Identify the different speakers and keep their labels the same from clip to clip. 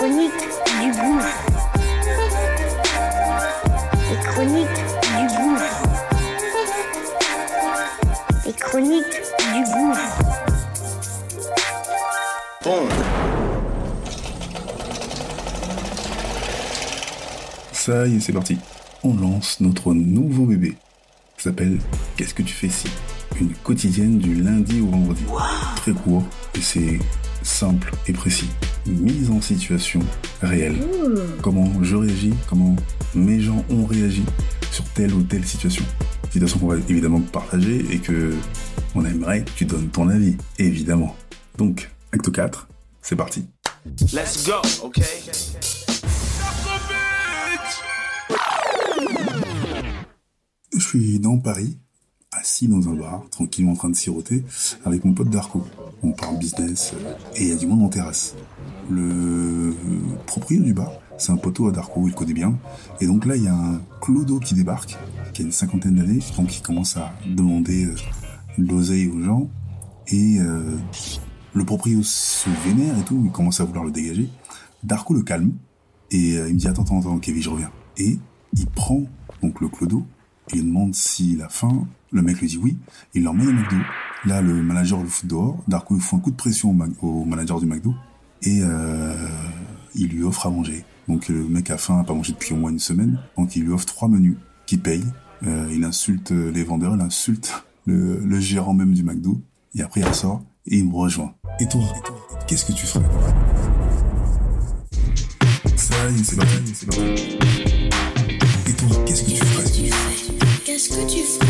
Speaker 1: La chronique du gouffre. Les chroniques du gouffre. Les chroniques du gouffre.
Speaker 2: Ça y est, c'est parti. On lance notre nouveau bébé. Ça s'appelle Qu'est-ce que tu fais ici Une quotidienne du lundi au vendredi. Très court et c'est simple et précis. Mise en situation réelle. Comment je réagis, comment mes gens ont réagi sur telle ou telle situation. Situation qu'on va évidemment partager et que on aimerait que tu donnes ton avis, évidemment. Donc, acte 4, c'est parti.
Speaker 3: Let's go, okay?
Speaker 2: Je suis dans Paris, assis dans un bar, tranquillement en train de siroter, avec mon pote Darko. On parle business euh, et il y a du monde en terrasse. Le propriétaire du bar, c'est un poteau à Darko, il connaît bien. Et donc là, il y a un clodo qui débarque, qui a une cinquantaine d'années, donc il commence à demander euh, l'oseille aux gens. Et euh, le propriétaire se vénère et tout, il commence à vouloir le dégager. Darko le calme et euh, il me dit attends, attends, attends, Kevin, je reviens. Et il prend donc le clodo il lui demande s'il a faim. Le mec lui dit oui. Il l'emmène au McDo. Là, le manager le fout dehors. Darko il fout un coup de pression au, manager du McDo et euh, il lui offre à manger. Donc le mec a faim, a pas mangé depuis au moins une semaine. Donc il lui offre trois menus qu'il paye. Euh, il insulte les vendeurs, il insulte le, le gérant même du McDo. Et après il ressort et il me rejoint. Et toi, qu'est-ce que tu ferais? Ça y est, c'est parti, c'est parti. Et toi, qu'est-ce que tu ferais?
Speaker 1: Qu'est-ce que tu fais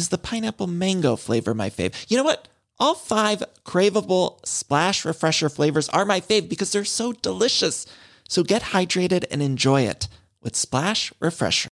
Speaker 4: Is the pineapple mango flavor my fave? You know what? All five craveable splash refresher flavors are my fave because they're so delicious. So get hydrated and enjoy it with Splash Refresher.